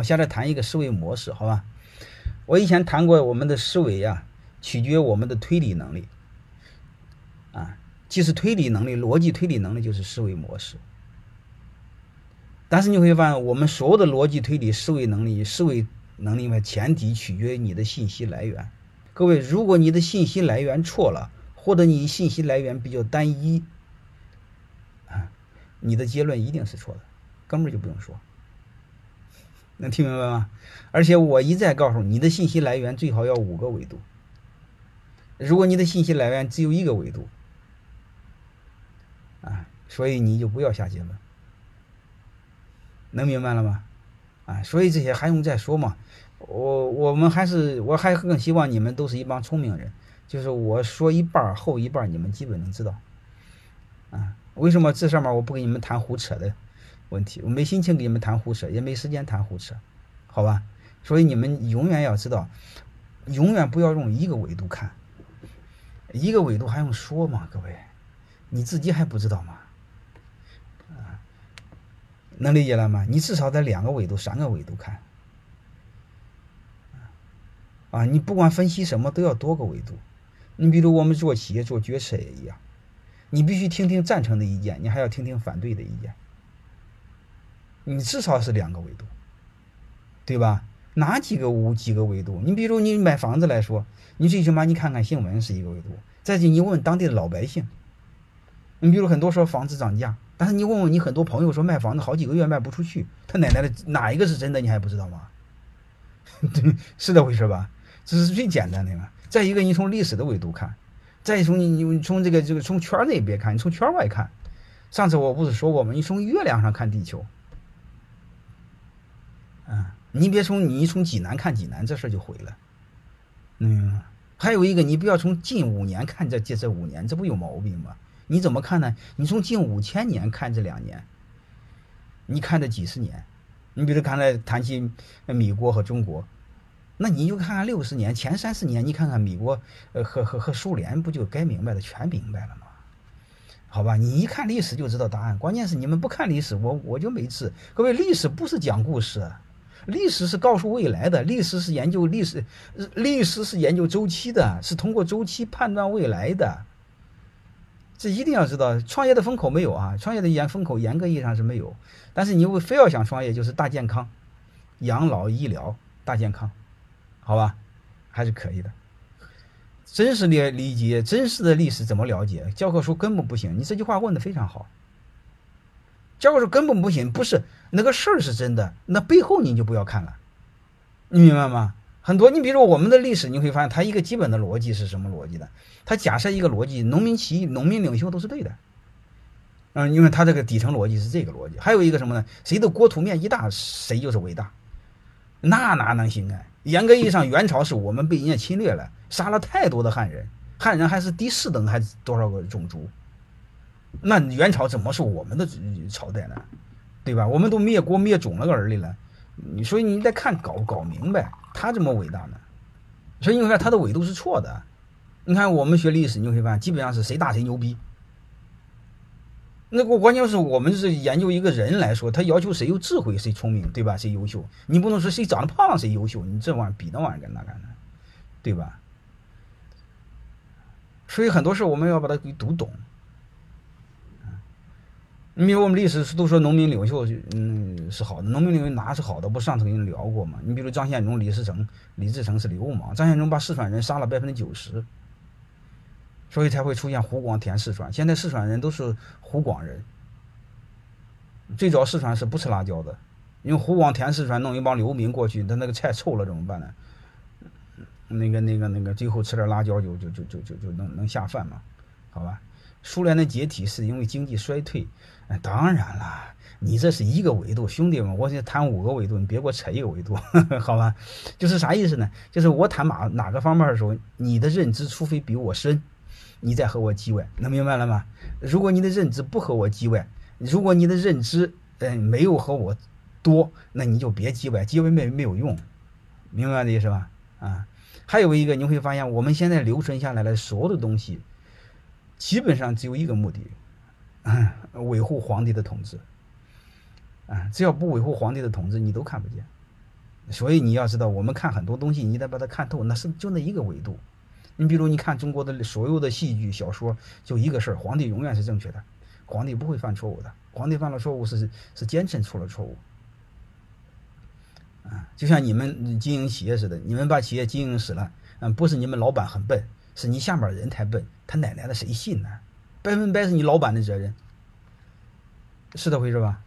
我现在谈一个思维模式，好吧？我以前谈过，我们的思维啊，取决于我们的推理能力。啊，既是推理能力，逻辑推理能力就是思维模式。但是你会发现，我们所有的逻辑推理、思维能力、思维能力嘛，前提取决于你的信息来源。各位，如果你的信息来源错了，或者你信息来源比较单一，啊，你的结论一定是错的，根本就不用说。能听明白吗？而且我一再告诉你，的信息来源最好要五个维度。如果你的信息来源只有一个维度，啊，所以你就不要下结论。能明白了吗？啊，所以这些还用再说吗？我我们还是我还更希望你们都是一帮聪明人，就是我说一半后一半你们基本能知道。啊，为什么这上面我不跟你们谈胡扯的问题？我没心情跟你们谈胡扯，也没时间谈胡扯，好吧？所以你们永远要知道，永远不要用一个维度看，一个维度还用说吗？各位，你自己还不知道吗？啊，能理解了吗？你至少在两个维度、三个维度看。啊，你不管分析什么都要多个维度。你比如我们做企业做决策也一样，你必须听听赞成的意见，你还要听听反对的意见。你至少是两个维度，对吧？哪几个五几个维度？你比如你买房子来说，你最起码你看看新闻是一个维度，再就你问问当地的老百姓。你比如很多说房子涨价，但是你问问你很多朋友说卖房子好几个月卖不出去，他奶奶的哪一个是真的？你还不知道吗？对，是这回事吧？这是最简单的嘛。再一个，你从历史的维度看，再从你你从这个这个从圈内别看，你从圈外看。上次我不是说过吗？你从月亮上看地球，你别从你从济南看济南，这事儿就毁了。嗯，还有一个，你不要从近五年看这这这五年，这不有毛病吗？你怎么看呢？你从近五千年看这两年，你看这几十年，你比如刚才谈起米国和中国。那你就看看六十年前三十年，你看看米国，呃，和和和苏联，不就该明白的全明白了吗？好吧，你一看历史就知道答案。关键是你们不看历史，我我就没治。各位，历史不是讲故事，历史是告诉未来的，历史是研究历史，历史是研究周期的，是通过周期判断未来的。这一定要知道，创业的风口没有啊，创业的严风口严格意义上是没有。但是你非要想创业，就是大健康、养老医疗、大健康。好吧，还是可以的。真实的理解，真实的历史怎么了解？教科书根本不行。你这句话问的非常好。教科书根本不行，不是那个事儿是真的，那背后你就不要看了。你明白吗？很多，你比如说我们的历史，你会发现它一个基本的逻辑是什么逻辑的？它假设一个逻辑，农民起义、农民领袖都是对的。嗯，因为它这个底层逻辑是这个逻辑。还有一个什么呢？谁的国土面积大，谁就是伟大。那哪能行啊？严格意义上，元朝是我们被人家侵略了，杀了太多的汉人，汉人还是第四等，还是多少个种族？那元朝怎么是我们的朝代呢？对吧？我们都灭国灭种了个儿的了，你所以你得看搞搞明白，他怎么伟大呢？所以你看他的纬度是错的。你看我们学历史，你会发现基本上是谁大谁牛逼。那个关键是我们是研究一个人来说，他要求谁有智慧，谁聪明，对吧？谁优秀？你不能说谁长得胖谁优秀，你这玩意儿比那玩意儿干那干的，对吧？所以很多事我们要把它给读懂。你比如我们历史都说农民领袖，嗯，是好的，农民领袖哪是好的？不上次跟你聊过吗？你比如张献忠、李自成，李自成是流氓，张献忠把四川人杀了百分之九十。所以才会出现湖广填四川。现在四川人都是湖广人。最早四川是不吃辣椒的，因为湖广填四川，弄一帮流民过去，他那个菜臭了怎么办呢？那个、那个、那个，最后吃点辣椒就就就就就就能能下饭嘛？好吧？苏联的解体是因为经济衰退。当然了，你这是一个维度，兄弟们，我先谈五个维度，你别给我扯一个维度，好吧？就是啥意思呢？就是我谈哪哪个方面的时候，你的认知除非比我深。你再和我叽歪，能明白了吗？如果你的认知不和我叽歪，如果你的认知嗯没有和我多，那你就别叽歪，叽歪没没有用，明白的意思吧？啊，还有一个你会发现，我们现在留存下来的所有的东西，基本上只有一个目的，维护皇帝的统治。啊，只要不维护皇帝的统治，你都看不见。所以你要知道，我们看很多东西，你得把它看透，那是就那一个维度。你比如你看中国的所有的戏剧小说，就一个事儿：皇帝永远是正确的，皇帝不会犯错误的。皇帝犯了错误是是奸臣出了错误。啊，就像你们经营企业似的，你们把企业经营死了，嗯，不是你们老板很笨，是你下面人太笨，他奶奶的谁信呢？百分百是你老板的责任，是这回事吧？